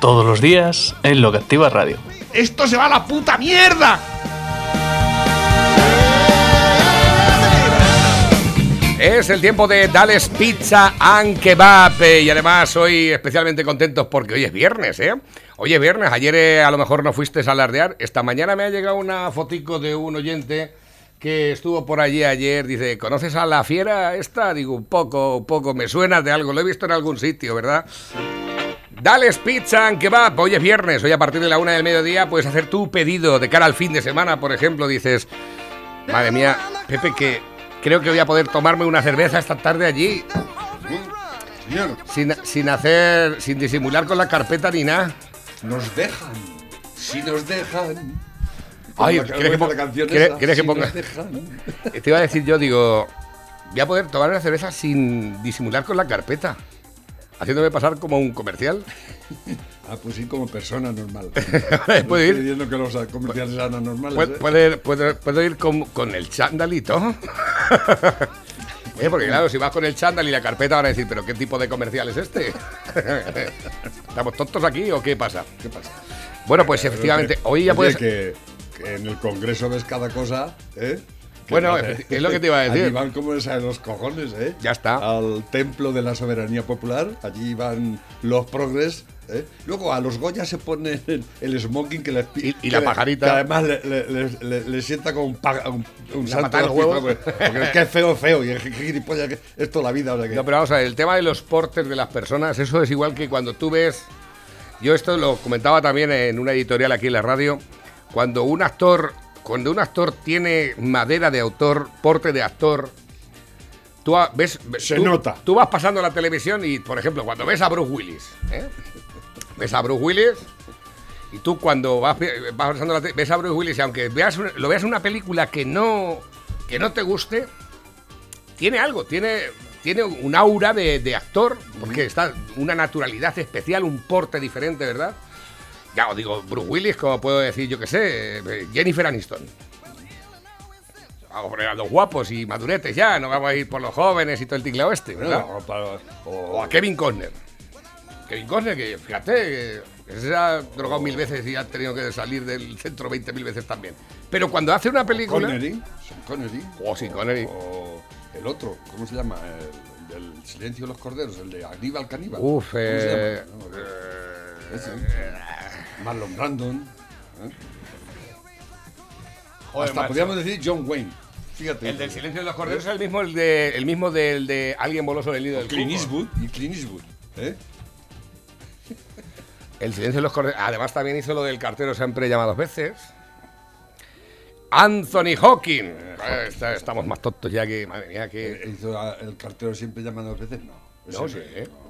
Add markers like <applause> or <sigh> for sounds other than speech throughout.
Todos los días en Lo que Activa Radio. ¡Esto se va a la puta mierda! Es el tiempo de Dales Pizza and Kebab eh, y además hoy especialmente contentos porque hoy es viernes, ¿eh? Hoy es viernes, ayer eh, a lo mejor no fuiste a alardear, esta mañana me ha llegado una fotico de un oyente que estuvo por allí ayer, dice, ¿conoces a la fiera esta? Digo, un poco, un poco, me suena de algo, lo he visto en algún sitio, ¿verdad? Dales Pizza and Kebab, hoy es viernes, hoy a partir de la una del mediodía puedes hacer tu pedido de cara al fin de semana, por ejemplo, dices, madre mía, Pepe, que creo que voy a poder tomarme una cerveza esta tarde allí. Sin, sin hacer, sin disimular con la carpeta ni nada. nos dejan. Si nos dejan. Ay, ¿quieres que ¿quieres- esa, quieres que si ponga-. Te iba a decir yo, digo, voy a poder tomar una cerveza sin disimular con la carpeta. Haciéndome pasar como un comercial. Ah, pues sí, como persona normal. <laughs> Puedo ir. que los comerciales sean anormales. puedo, ¿eh? puedo- puedo- puedo ir con, con el chándalito. <laughs> Eh, porque claro, si vas con el chándal y la carpeta van a decir, pero ¿qué tipo de comercial es este? <laughs> ¿Estamos tontos aquí o qué pasa? ¿Qué pasa? Bueno, pues efectivamente, hoy ya Oye, puedes... Que, que en el Congreso ves cada cosa, ¿eh? Bueno, es lo que te iba a decir. Allí van como a los cojones, ¿eh? Ya está. Al templo de la soberanía popular, allí van los progres. ¿eh? Luego a los Goya se pone el, smoking que les Y- y la pajarita. Que además le, le- le- le- le sienta como un, pa- un, un santo los huevos. porque, porque es que es feo, feo. Y es que gilipollas que es toda la vida. O sea que- No, pero vamos a ver, el tema de los portes de las personas, eso es igual que cuando tú ves. Yo esto lo comentaba también en una editorial aquí en la radio. Cuando un actor, cuando un actor tiene madera de autor, porte de actor, tú ves. Se tú- nota. Tú vas pasando la televisión y, por ejemplo, cuando ves a Bruce Willis, ¿eh? ves a Bruce Willis. Y tú cuando vas, vas pasando la ves a Bruce Willis y aunque veas lo veas en una película que no, que no te guste, tiene algo, tiene, tiene un aura de, de actor, porque está una naturalidad especial, un porte diferente, ¿verdad? Ya os digo, Bruce Willis, como puedo decir, yo qué sé, eh, Jennifer Aniston. Vamos a los guapos y maduretes ya, no vamos a ir por los jóvenes y todo el tinglao este, ¿verdad? No, para- O a Kevin Costner. Kevin Costner, que fíjate, que se ha drogado mil veces y ha tenido que salir del centro 20 mil veces también. Pero cuando hace una película. Connery, Sean Connery. Oh, sí, Connery. O el otro, ¿cómo se llama? El del Silencio de los Corderos, el de Aníbal Caníbal. Uf, ¿Cómo se eh, llama? No, ese. Marlon Brandon. ¿eh? Joder, Hasta macho. podríamos decir John Wayne. Fíjate. El del silencio de los corderos es el mismo, el de, el mismo del de alguien voló sobre el nido del Clint. Eastwood y Clint Eastwood. ¿eh? <laughs> El silencio de los corderos. Además también hizo lo del cartero siempre llama dos veces. Anthony Hawking. Está- estamos más tontos ya que, madre mía, que... Hizo el cartero siempre llama dos veces. No. No sé, ¿eh? No.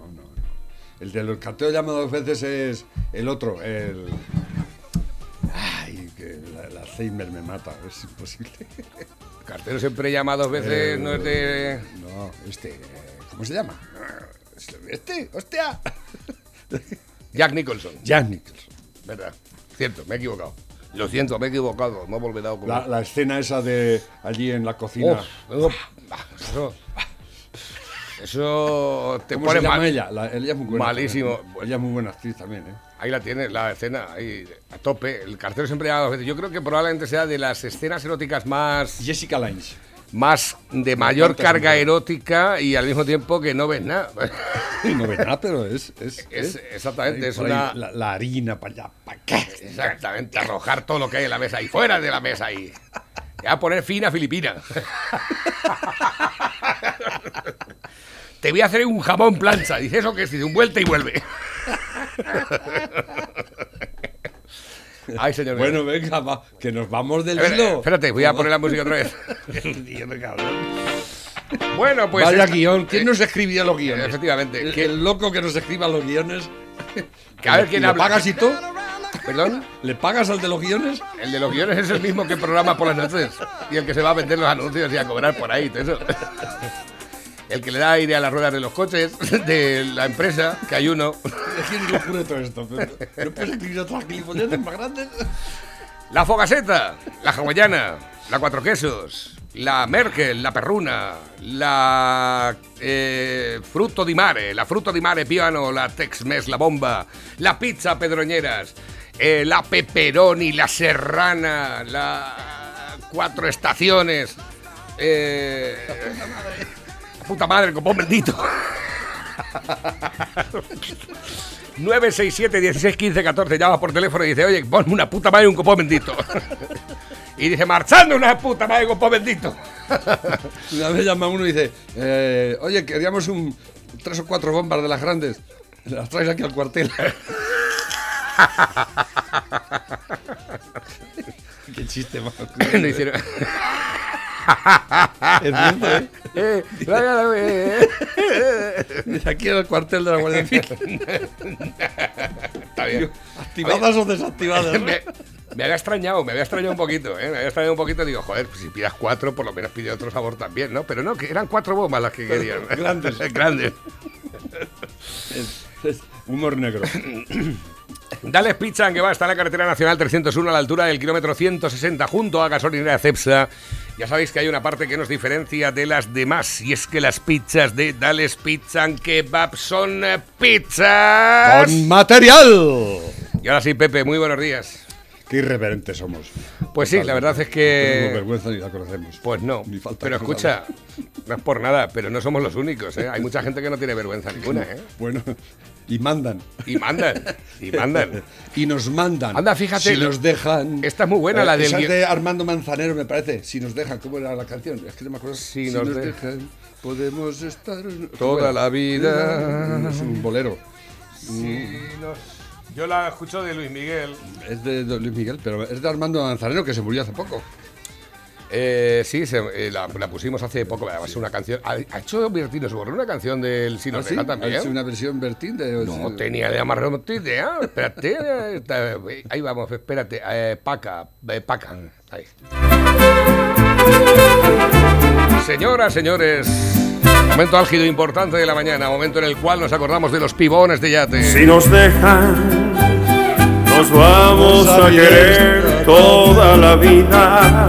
El de los carteros llama dos veces es el otro, el. Ay, que la- el Alzheimer me mata, es imposible. Cartero siempre llama dos veces, Eh, no es de... No, este. ¿Cómo se llama? Este, hostia. Jack Nicholson. Jack Nicholson. ¿Verdad? Cierto, me he equivocado. Lo siento, me he equivocado. No he olvidado como... La, la escena esa de allí en la cocina. Ah, eso... Te ¿Cómo pone se llama mal. ella? La- ella es muy buena. Malísimo. también. Ella es muy buena actriz también, ¿eh? Ahí la tienes, la escena, ahí a tope. El cartero siempre llama dos veces. Yo creo que probablemente sea de las escenas eróticas más, Jessica Lange. más de mayor encanta carga erótica y al mismo tiempo que no ves nada. No ve nada, pero es. es, <laughs> Es- ¿eh? exactamente, Ahí es por ahí una- La, la harina para allá, para acá. Exactamente, arrojar todo lo que hay en la mesa y fuera de la mesa y ya poner fina filipina. <laughs> Te voy a hacer un jamón plancha. Dice eso que es, dice un vuelta y vuelve. <laughs> Ay, señor. Bueno, venga, va, que nos vamos del ver, hilo. espérate, voy a poner la música otra vez. <laughs> Bueno, pues. Vaya esta- guion. ¿Quién nos escribía los guiones? Efectivamente. El, ¿quién- el loco que nos escriba los guiones. <laughs> Que a ver quién ¿Le habla. pagas y todo? ¿Perdón? ¿Le pagas al de los guiones? El de los guiones es el mismo que programa por las noches y el que se va a vender los anuncios y a cobrar por ahí. todo eso. El que le da aire a las ruedas de los coches <laughs> de la empresa, que hay uno. Es que es locura todo esto. pero ¿No puedes escribir otras gilipolleces más grandes? La fogaseta, la hawaiana, la cuatro quesos, la Merkel, la perruna, la eh, fruto di mare, la fruto di mare piano, la Tex-Mex, la bomba, la pizza pedroñeras, eh, la pepperoni, la serrana, la cuatro estaciones, eh, puta madre, copón bendito. 967 16 15 14 llama por teléfono y dice, oye, ponme una puta madre y un copón bendito. y dice, marchando una puta madre y un copón bendito. Una vez llama uno y dice, eh, oye, queríamos un, tres o cuatro bombas de las grandes. Las traes aquí al cuartel. <laughs> Qué chiste más. <laughs> Cierto, ¿eh? Eh, eh, aquí en el cuartel de la Guardia Civil. Está bien. ¿Activadas o desactivadas? Me, me había extrañado, me había extrañado un poquito, ¿eh? Me había extrañado un poquito. Digo, joder, pues si pidas cuatro, por lo menos pide otro sabor también, ¿no? Pero no, que eran cuatro bombas las que querían. Grandes. <laughs> Grandes. Es- es humor negro. <clears throat> Dale Pizza, que va, está en la carretera nacional 301 a la altura del kilómetro 160 junto a gasolinera Cepsa. Ya sabéis que hay una parte que nos diferencia de las demás y es que las pizzas de Dales Pizza and Kebab son pizzas. ¡Con material! Y ahora sí, Pepe, muy buenos días. Qué irreverentes somos. Pues sí, la verdad es No que... vergüenza ni la conocemos. Pues no, Ni falta pero escucha, no es por nada, pero no somos los únicos, ¿eh? Hay mucha gente que no tiene vergüenza ninguna, ¿eh? Bueno, y mandan. Y mandan, y <laughs> mandan. Y nos mandan. Anda, fíjate, Si nos dejan. Esta es muy buena, la del Esa de Armando Manzanero, me parece. Si nos dejan, ¿cómo era la canción? Es que no me acuerdo. Si nos de- dejan, podemos estar. ¿cómo Toda la vida. Es un bolero. Yo la escucho de Luis Miguel. Es de Luis Miguel, pero es de Armando Manzanero que se murió hace poco. Eh, sí, se- eh, la, la pusimos hace poco, además es una canción. ¿Ha, ha hecho Bertino Borró una canción del Si ¿Ah, nos sí? dejan también? Es una versión Bertín de. No tenía de más remota idea. Espérate. <laughs> está- ahí vamos, espérate. Eh, Paca, eh, Paca. Ahí. Señoras, señores. Momento álgido importante de la mañana, momento en el cual nos acordamos de los pibones de yate. Si nos dejan, nos vamos a querer toda la vida.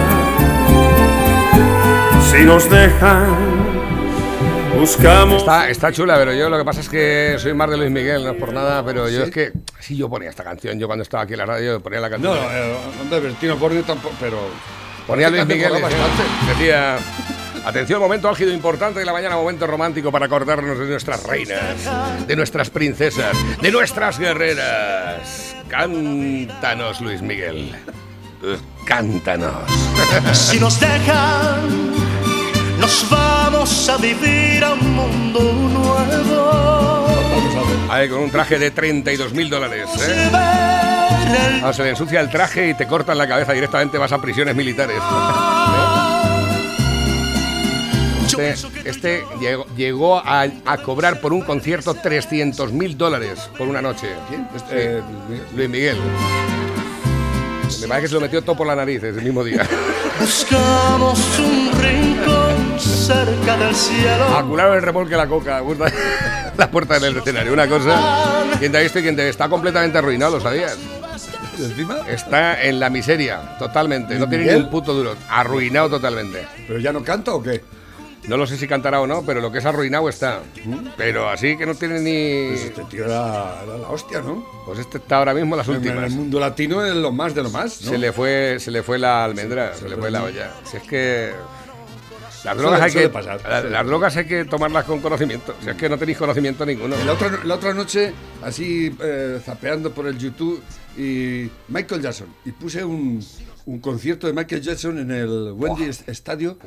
Si nos dejan, buscamos. Está, está chula, pero yo lo que pasa es que soy más de Luis Miguel, no es por nada, pero yo es que si yo ponía esta canción, yo cuando estaba aquí en la radio ponía la canción. No, eh, hombre, Bertino Borne tampoco, pero. Ponía Luis Miguel bastante. decía, atención, momento álgido importante de la mañana, momento romántico para acordarnos de nuestras reinas, de nuestras princesas, de nuestras guerreras. Cántanos, Luis Miguel. Cántanos. Si nos dejan, nos vamos a vivir a un mundo nuevo. Ahí, con un traje de 32 mil dólares. ¿eh? Ah, se le ensucia el traje y te cortan la cabeza directamente, vas a prisiones militares. <laughs> Este, este llegó, llegó a, a cobrar por un concierto 300 mil dólares por una noche. ¿Quién? Sí, Eh, Luis Miguel. Me parece que se lo metió todo por la nariz ese mismo día. <laughs> Buscamos un rincón cerca del cielo. Acularon el remolque de la coca, la puerta <laughs> del escenario. Una cosa, quien te ha visto y quien te está completamente arruinado, ¿lo sabías? encima. Está en la miseria, totalmente. No tiene ni un puto duro. Arruinado totalmente. ¿Pero ya no canta o qué? No lo sé si cantará o no, pero lo que es arruinado está. Pero así que no tiene ni. Pues este tío era, era la hostia, ¿no? Pues este está ahora mismo las En últimas. el mundo latino es lo más de lo más, ¿no? Se le fue, se le fue la almendra, se le fue la olla. Si es que. Las drogas, hay suele que, pasar, la- suele las drogas hay que tomarlas con conocimiento. Si es que no tenéis conocimiento ninguno. La otra, la otra noche, así eh, zapeando por el YouTube, y Michael Jackson. Y puse un, un concierto de Michael Jackson en el Wendy Estadio.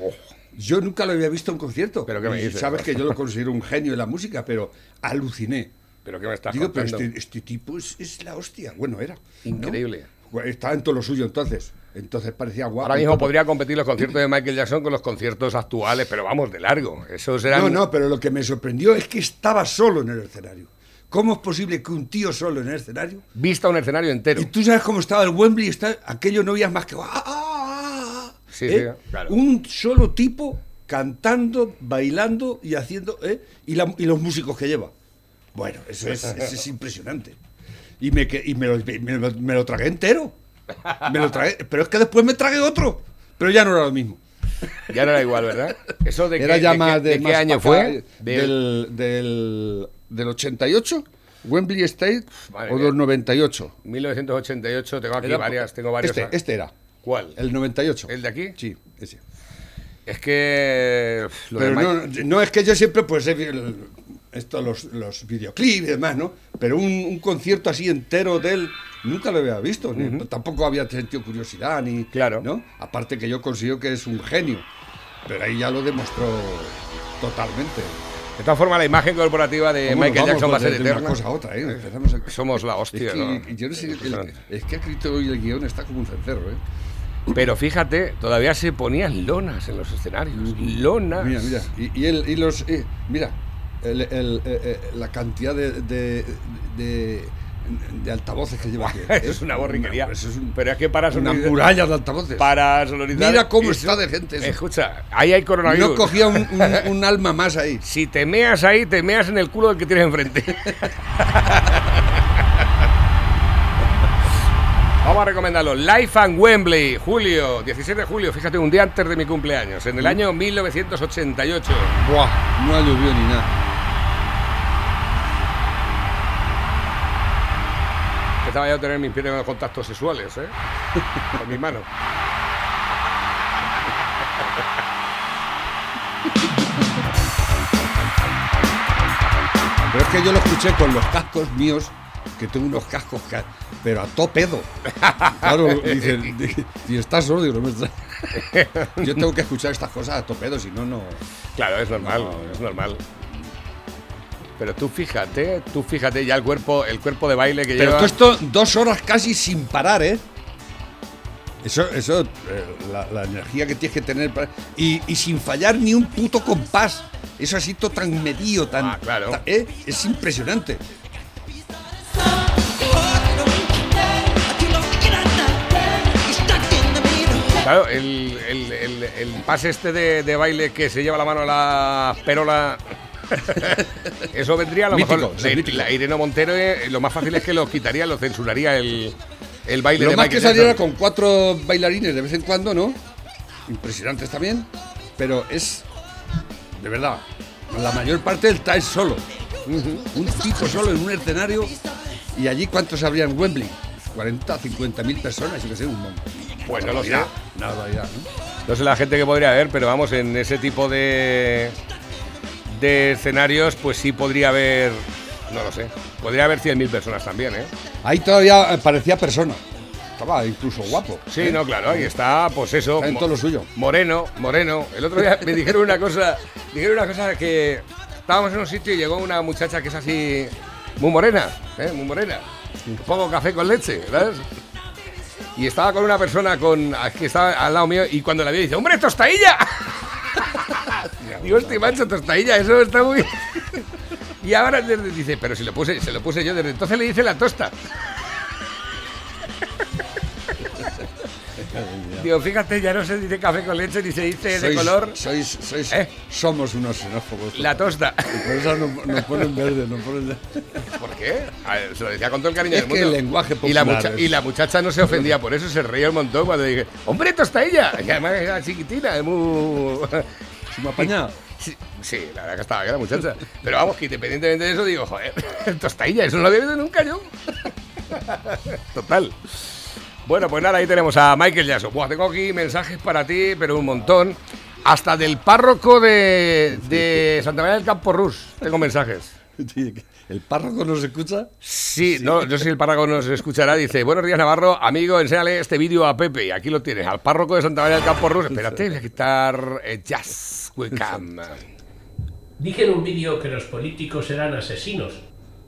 Yo nunca lo había visto en concierto. ¿Pero qué me dices? Sabes que yo lo considero un genio de la música, pero aluciné. ¿Pero qué me estás Digo, pero contando? este, este tipo es, es la hostia. Bueno, era. ¿no? Increíble. Bueno, Estaba en todo lo suyo entonces. Entonces parecía guapo. Ahora mismo podría competir los conciertos de Michael Jackson con los conciertos actuales, pero vamos, de largo. Esos eran... No, no, pero lo que me sorprendió es que estaba solo en el escenario. ¿Cómo es posible que un tío solo en el escenario Vista un escenario entero. Y tú sabes cómo estaba el Wembley, está, aquello no veías más que... ¡ah, ah, ah! Sí, ¿eh? sí, claro. Un solo tipo cantando, bailando y haciendo... ¿eh? Y, la- y los músicos que lleva. Bueno, eso es, eso es impresionante. Y, me, que- y me, lo, me lo- me lo tragué entero. Me lo tragué, pero es que después me tragué otro. Pero ya no era lo mismo. Ya no era igual, ¿verdad? ¿Eso de, Era qué, ya de más qué- de, de qué más año fue? Del- Del, del, del 88, Wembley State, Madre o mía. del 98. 1988, tengo aquí Era- varias, tengo varios. Este, este era. ¿Cuál? El 98. ¿El de aquí? Sí, ese. Es que... lo Pero no, no es que yo siempre, pues, el- esto, los, los videoclips y demás, ¿no? Pero un, un concierto así entero de él nunca lo había visto. ni- tampoco había sentido curiosidad, ni. Claro. ¿no? Aparte que yo considero que es un genio. Pero ahí ya lo demostró totalmente. De todas formas, la imagen corporativa de ¿Cómo nos Michael Jackson va a de- ser de eterna. una cosa a otra, ¿eh? Empezamos a- Somos la hostia, es que, ¿no? Yo no sé, el- es que ha escrito hoy el guion está como un cencerro, ¿eh? Pero fíjate, todavía se ponían lonas en los escenarios. Lonas. Mira, mira. Y, y el- y los. eh, mira, el- el- eh, eh, la cantidad de, de, de- de altavoces que lleva aquí. <laughs> Es una borriquería. Eso es un- Pero es que para una sonorizar- muralla de altavoces. Para sonorizar. Mira cómo eso- está de gente eso. Escucha, ahí hay coronavirus. No cogía un, un- <laughs> un alma más ahí. Si te meas ahí, te meas en el culo del que tienes enfrente. <laughs> Vamos a recomendarlo. Life and Wembley, julio, 17 de julio, fíjate, un día antes de mi cumpleaños, en el año 1988. Buah, no ha llovido ni nada. Empezaba yo a tener mis primeros contactos sexuales, ¿eh? <laughs> Con mi mano. Pero es que yo lo escuché con los cascos míos, que tengo unos cascos, ca- pero a to pedo. Claro, dicen, di- y estás solo, digo, no me está- Yo tengo que escuchar estas cosas a to pedo, si no, no. Claro, es normal, No, es normal. Pero tú fíjate, tú fíjate ya el cuerpo, el cuerpo de baile que Pero lleva. todo esto dos horas casi sin parar, ¿eh? Eso, eso, eh, la, la energía que tienes que tener para- y, y sin fallar ni un puto compás. Eso así todo tan medido, tan. Ah, claro. tan- ¿eh? Es impresionante. Claro, el, el- el- el pase este de, de baile que se lleva la mano a la perola. <laughs> Eso vendría a lo Mítico, mejor. es La, la Irene Montero, eh, lo más fácil es que lo quitaría, lo censuraría el, el baile Lo de más Michael que saliera Jackson. con cuatro bailarines de vez en cuando, ¿no? Impresionantes también. Pero es. De verdad. La mayor parte del es solo. Un tipo solo en un escenario. Y allí, ¿cuántos habría en Wembley? 40, 50 mil personas, yo que sé, un montón. Pues no lo sé. Barbaridad, Una barbaridad, ¿no? No sé la gente que podría haber, pero vamos, en ese tipo de, de escenarios, pues sí podría haber. No lo sé. Podría haber 100.000 personas también, ¿eh? Ahí todavía eh, parecía persona. Estaba incluso guapo. Sí, ¿eh? no, claro, ahí está, pues eso. Está en todo lo suyo. Moreno, moreno. El otro día me dijeron una cosa, dijeron una cosa que estábamos en un sitio y llegó una muchacha que es así muy morena, ¿eh? muy morena. Un poco café con leche, ¿sabes? Y estaba con una persona con que estaba al lado mío y cuando la vi dice, ¡hombre, tostadilla! <laughs> Digo, este macho, tostadilla, eso está muy... <laughs> Y ahora dice, pero si lo puse, se lo puse yo, desde entonces le dice la tosta. Digo, fíjate, ya no se dice café con leche ni se dice de color Sois, sois, ¿Eh? somos unos xenófobos. la tosta. Por eso nos, nos ponen verde, nos ponen... ¿Por qué? A ver, se lo decía con todo el cariño Es del que mundo. el lenguaje y la, popular mucha- es- y la muchacha no se ofendía por eso, se reía un montón cuando dije, ¡hombre, tostadilla! Y además era chiquitina, es muy... ¿Se me apañado? Sí, sí, la verdad que estaba bien la muchacha. Pero vamos, que independientemente de eso, digo, joder, <laughs> tostadilla, eso no lo había visto nunca yo. <laughs> Total. Bueno, pues nada, ahí tenemos a Michael Jackson. Buah, tengo aquí mensajes para ti, pero un montón. Hasta del párroco de, de Santa María del Campo Rus. Tengo mensajes. ¿El párroco nos escucha? Sí, no, no sé si el párroco nos escuchará. Dice, buenos días Navarro, amigo, enséñale este vídeo a Pepe. Y aquí lo tienes, al párroco de Santa María del Campo Rus. Espérate, voy a quitar eh, Jazz Webcam. Dije en un vídeo que los políticos eran asesinos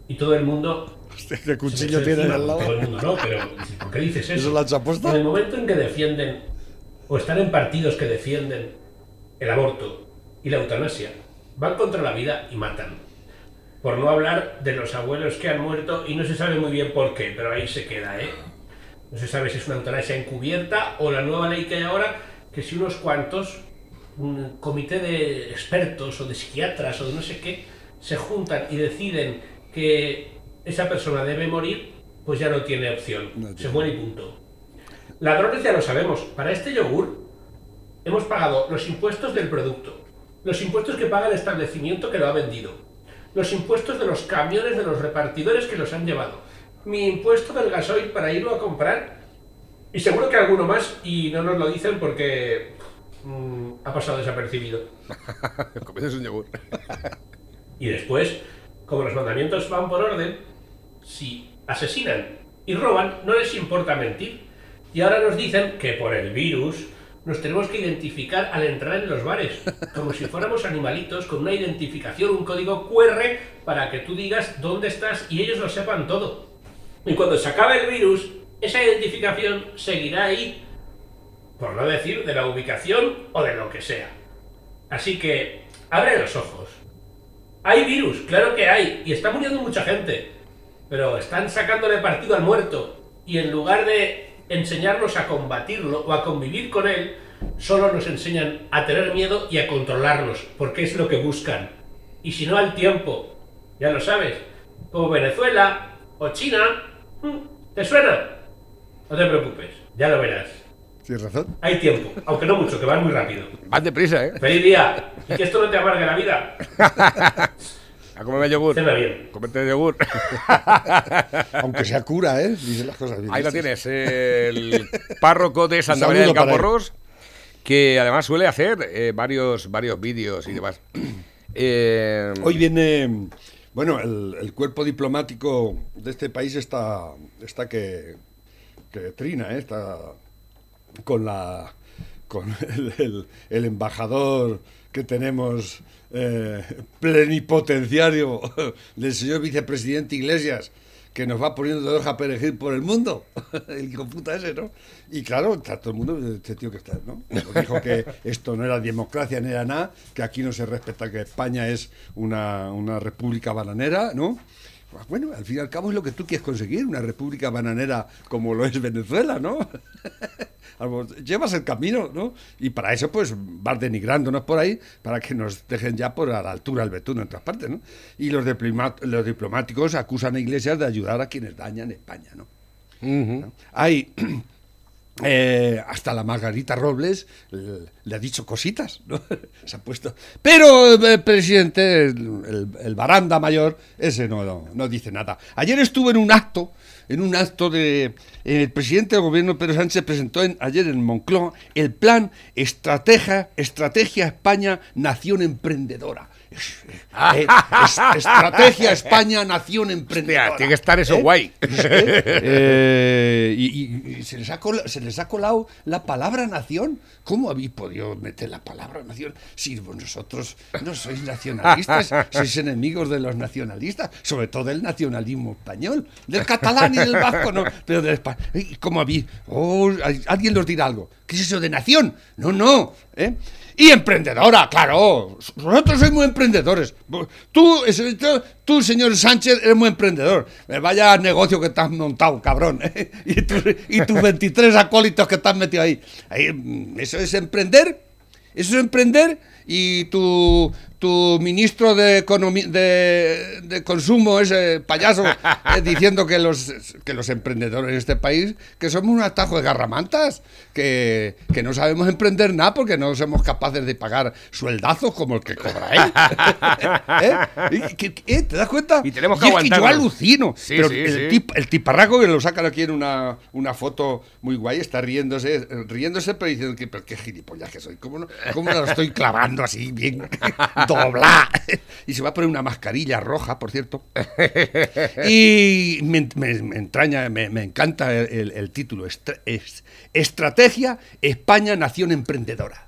y todo el mundo. ¿Qué se cuchillo tiene al lado? Todo el mundo no, pero ¿por qué dices eso? ¿Eso lo has? En el momento en que defienden o están en partidos que defienden el aborto y la eutanasia, van contra la vida y matan. Por no hablar de los abuelos que han muerto y no se sabe muy bien por qué, pero ahí se queda, ¿eh? No se sabe si es una eutanasia encubierta o la nueva ley que hay ahora, que si unos cuantos, un comité de expertos o de psiquiatras o de no sé qué, se juntan y deciden que esa persona debe morir, pues ya no tiene opción. No se muere y punto. Ladrones ya lo sabemos. Para este yogur hemos pagado los impuestos del producto, los impuestos que paga el establecimiento que lo ha vendido, los impuestos de los camiones de los repartidores que los han llevado, mi impuesto del gasoil para irlo a comprar y seguro que alguno más y no nos lo dicen porque mm, ha pasado desapercibido. <laughs> Comienzas un yogur. Y después, como los mandamientos van por orden, si asesinan y roban, no les importa mentir. Y ahora nos dicen que por el virus nos tenemos que identificar al entrar en los bares, como si fuéramos animalitos con una identificación, un código QR para que tú digas dónde estás y ellos lo sepan todo. Y cuando se acabe el virus, esa identificación seguirá ahí, por no decir de la ubicación o de lo que sea. Así que, abre los ojos. Hay virus, claro que hay, y está muriendo mucha gente. Pero están sacándole partido al muerto. Y en lugar de enseñarnos a combatirlo o a convivir con él, solo nos enseñan a tener miedo y a controlarnos, porque es lo que buscan. Y si no al tiempo, ya lo sabes, como Venezuela o China, mm, ¿te suena? No te preocupes, ya lo verás. Tienes razón. Hay tiempo, aunque no mucho, que van muy rápido. Van deprisa, ¿eh? ¡Feliz día! Y que esto no te amargue la vida. <laughs> A comerme yogur. Cena bien. Comerte yogur. <laughs> Aunque sea cura, ¿eh? Dice las cosas bien. Ahí lo tienes, el párroco de Santa María del saludo para Campo él. Ros, que además suele hacer eh, varios, varios vídeos y demás. <clears throat> Eh, Hoy viene. Bueno, el, el cuerpo diplomático de este país está, está que, que trina, ¿eh? está con la con el, el- el embajador que tenemos eh, plenipotenciario del señor vicepresidente Iglesias que nos va poniendo de hoja perejil por el mundo <laughs> el hijo puta ese, ¿no? Y claro, está todo el mundo, este tío que está, ¿no? Dijo que esto no era democracia, ni era nada, que aquí no se respeta, que España es una, una república bananera, ¿no? Pues Bueno, al fin y al cabo es lo que tú quieres conseguir, una república bananera como lo es Venezuela, ¿no? <laughs> Llevas el camino, ¿no? Y para eso, pues, vas denigrándonos por ahí para que nos dejen ya por a la altura del betún en otras partes, ¿no? Y los diplomáticos acusan a Iglesias de ayudar a quienes dañan España, ¿no? ¿no? Hay <clears throat> eh, hasta la Margarita Robles eh, le ha dicho cositas. <laughs> Se ha puesto. Pero eh, el presidente, el, baranda mayor, ese no, no, dice nada. Ayer estuve en un acto, en un acto de. El presidente del gobierno Pedro Sánchez presentó en- ayer en Moncloa el plan Estrategia, Estrategia España Nación Emprendedora. Es- eh, es- estrategia España Nación Emprendedora. Hostia, tiene que estar eso ¿Eh? guay. Eh, y, y- y se, les ha colado, se les ha colado la palabra nación. ¿Cómo habéis podido meter la palabra nación si vosotros no sois nacionalistas, sois enemigos de los nacionalistas, sobre todo del nacionalismo español, del catalán y del vasco, no, pero del español. ¿Cómo habéis? Oh, alguien nos dirá algo. ¿Qué es eso de nación? No, no. ¿eh? Y emprendedora, claro. Nosotros muy emprendedores. Tú, tú, señor Sánchez, eres muy emprendedor. Vaya negocio que te has montado, cabrón. ¿eh? <laughs> Y, tus, y tus 23 acólitos que te has metido ahí. Ahí, mm, Eso es emprender. Eso es emprender y tu, tu ministro de, de, de consumo es eh, payaso <laughs> eh, diciendo que los, que los emprendedores en este país que somos un atajo de garramantas, que, que no sabemos emprender nada porque no somos capaces de pagar sueldazos como el que cobra él. <laughs> ¿Eh? ¿Y eh, ¿Te das cuenta? Y tenemos que es que yo alucino. Sí, pero sí, el, sí. tip- el tiparraco que lo sacan aquí en una, una foto muy guay, está riéndose, riéndose, pero diciendo que pero qué gilipollas que soy. ¿Cómo, no, cómo lo estoy clavando así, bien <laughs> dobla? <laughs> Y se va a poner una mascarilla roja, por cierto. <laughs> Y me, me- me entraña, me, me encanta el, el- el título. Estra- es- Estrategia España Nación Emprendedora.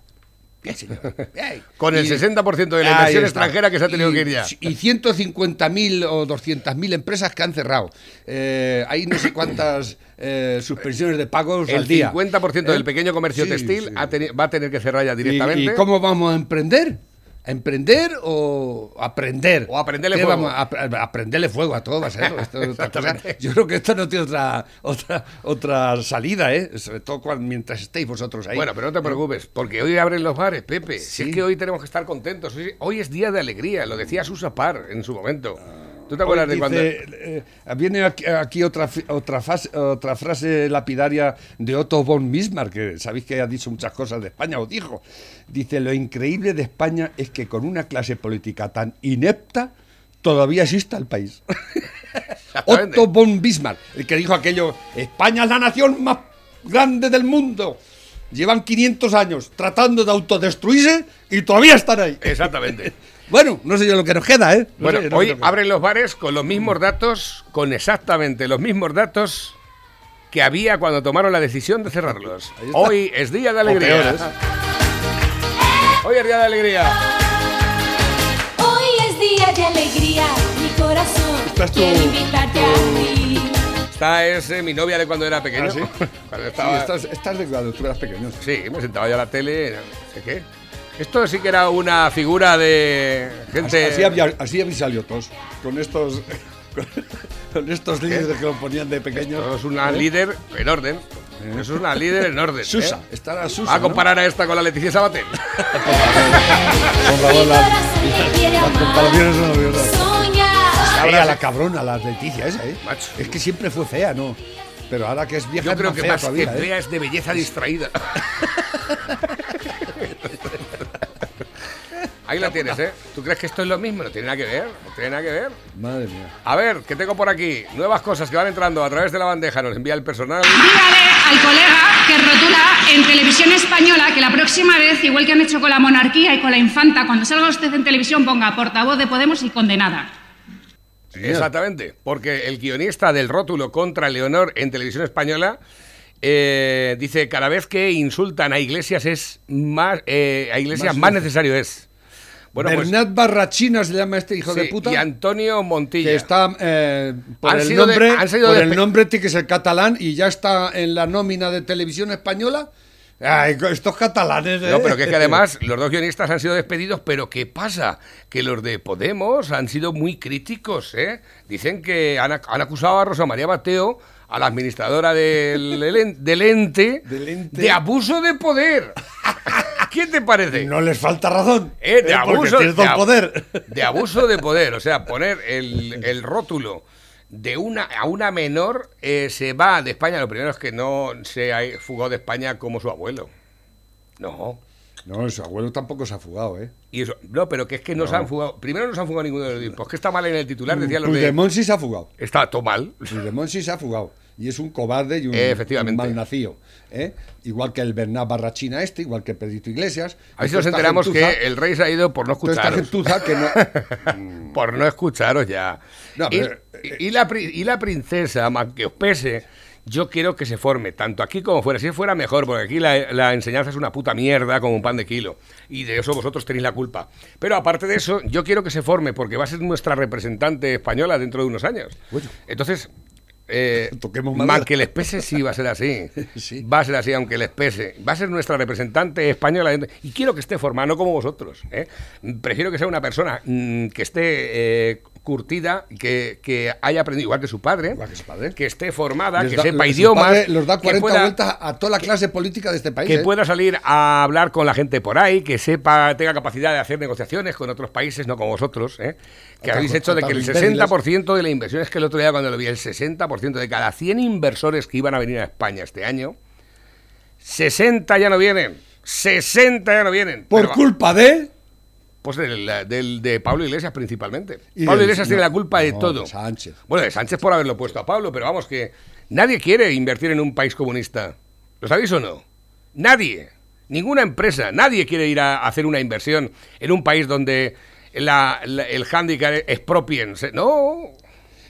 Bien, señor. Bien. Con el Y- 60% de la inversión extranjera que se ha tenido Y- que ir ya. Y 150.000 o 200.000 empresas que han cerrado. Eh, hay no sé cuántas eh, suspensiones de pagos El al día. 50% del ¿Eh? pequeño comercio Sí, textil sí. ha teni- va a tener que cerrar ya ¿Y- directamente. ¿Y, cómo vamos a emprender? ¿A ¿Emprender o aprender? O aprenderle ¿Qué fuego. vamos a, a- a prenderle fuego a todo, va a ser, esto es otra cosa. Exactamente. Yo creo que esto no tiene otra, otra, otra salida, ¿eh? Sobre todo cuando, mientras estéis vosotros ahí. Bueno, pero no te preocupes, porque hoy abren los bares, Pepe. Si Sí. es que hoy tenemos que estar contentos. Hoy, hoy es día de alegría, lo decía Susa Par en su momento. ¿Tú te acuerdas de cuando.? eh, viene aquí, aquí otra, otra, fase- otra frase lapidaria de Otto von Bismarck, que sabéis que ha dicho muchas cosas de España, o dijo. Dice, lo increíble de España es que con una clase política tan inepta todavía exista el país. <laughs> Otto von Bismarck, el que dijo aquello, España es la nación más grande del mundo. Llevan 500 años tratando de autodestruirse y todavía están ahí. Exactamente. <laughs> Bueno, no sé yo lo que nos queda, ¿eh? No Bueno, sé hoy abren los bares con los mismos datos, con exactamente los mismos datos que había cuando tomaron la decisión de cerrarlos. Hoy es día de alegría. Hoy es día de alegría. Hoy es día de alegría, mi corazón Estás tú- quiere invitarte a ti. Esta es eh, mi novia de cuando era pequeño. ¿Ah, sí? <laughs> Cuando Sí, estás de cuando tú eras pequeño. Sí, me sentaba yo a la tele, no sé qué. Esto sí que era una figura de gente. Así, había, así habéis salido todos. Con estos. <laughs> Con estos líderes que lo ponían de pequeños. Esto es una líder en orden. Eso es una líder en orden. Susa, ¿eh? estará Susa. Va a comparar a esta con la Leticia Sabater. Te quiere amar, comparaciones son odiosas. Fea la cabrona, la Leticia esa, ¿eh? Macho. Es que siempre fue fea, ¿no? Pero ahora que es vieja Yo es creo más que fea más que todavía, ¿eh? fea es de belleza distraída. <laughs> Ahí la tienes, ¿eh? ¿Tú crees que esto es lo mismo? No tiene nada que ver, no tiene nada que ver. Madre mía. A ver, ¿qué tengo por aquí? Nuevas cosas que van entrando a través de la bandeja, nos envía el personal. Dígale al colega que rotula en televisión española que la próxima vez, igual que han hecho con la monarquía y con la infanta, cuando salga usted en televisión ponga portavoz de Podemos y condenada. Exactamente, porque el guionista del rótulo contra Leonor en televisión española eh, dice cada vez que insultan a iglesias es más eh, a iglesias Más más, necesario es. Bueno, pues, Bernat Barrachina se llama este hijo sí, de puta. y Antonio Montilla. que está eh, por, Han el de- nombre, sido por de- el nombre tiene que ser catalán y ya está en la nómina de televisión española. Ay, estos catalanes, ¿eh? No, pero que es que además los dos guionistas han sido despedidos, pero ¿qué pasa? Que los de Podemos han sido muy críticos, ¿eh? Dicen que han, han acusado a Rosa María Mateo, a la administradora del, del en- del ente, Del ente. de abuso de poder. ¿Qué te parece? No les falta razón. Eh, de ¿eh? Abuso de, poder. de abuso de poder, o sea, poner el, el rótulo de una a una menor eh, se va de España. Lo primero es que no se ha fugado de España como su abuelo. No. No, su abuelo tampoco se ha fugado, ¿eh? Y eso, no, pero que es que no, se han fugado. Primero no se han fugado ninguno de los dos. Pues que está mal en el titular, decía los de. Sí se ha fugado. Está todo mal. Puigdemont sí se ha fugado. Y es un cobarde y un, un malnacido. ¿eh? Igual que el Bernat Barrachina este, igual que Pedrito Iglesias. A ver si nos enteramos gentuza- que el rey se ha ido por no escucharos. que no... <laughs> por no escucharos ya. No, y, pero- eh, y la, pri- y la princesa, más que os pese, yo quiero que se forme, tanto aquí como fuera. Si fuera mejor, porque aquí la, la enseñanza es una puta mierda como un pan de kilo. Y de eso vosotros tenéis la culpa. Pero aparte de eso, yo quiero que se forme, porque va a ser nuestra representante española dentro de unos años. Entonces... Eh, <laughs> Toquemos más que les pese, sí va a ser así. <laughs> Sí. Va a ser así, aunque les pese. Va a ser nuestra representante española. Y quiero que esté formada, no como vosotros. ¿eh? Prefiero que sea una persona mm, que esté eh, curtida, que, que haya aprendido igual que su padre, Igual que su padre. que esté formada, Les que da- sepa idiomas, los da que 40 pueda- vueltas a toda la clase política de este país. que ¿eh? pueda salir a hablar con la gente por ahí, que sepa, tenga capacidad de hacer negociaciones con otros países, no con vosotros, ¿eh? que habéis hecho de que el atajos imbéciles. 60% de la inversión, es que el otro día cuando lo vi, el 60% de cada 100 inversores que iban a venir a España este año, 60 ya no vienen, 60 ya no vienen. Por culpa de. Pues del, del- de Pablo Iglesias principalmente. Y Pablo del- Iglesias tiene la culpa de no, todo. de Sánchez. Bueno, de Sánchez por haberlo puesto a Pablo, pero vamos que nadie quiere invertir en un país comunista. ¿Lo sabéis o no? Nadie. Ninguna empresa. Nadie quiere ir a hacer una inversión en un país donde la- la- el handicap es propien. Se- No.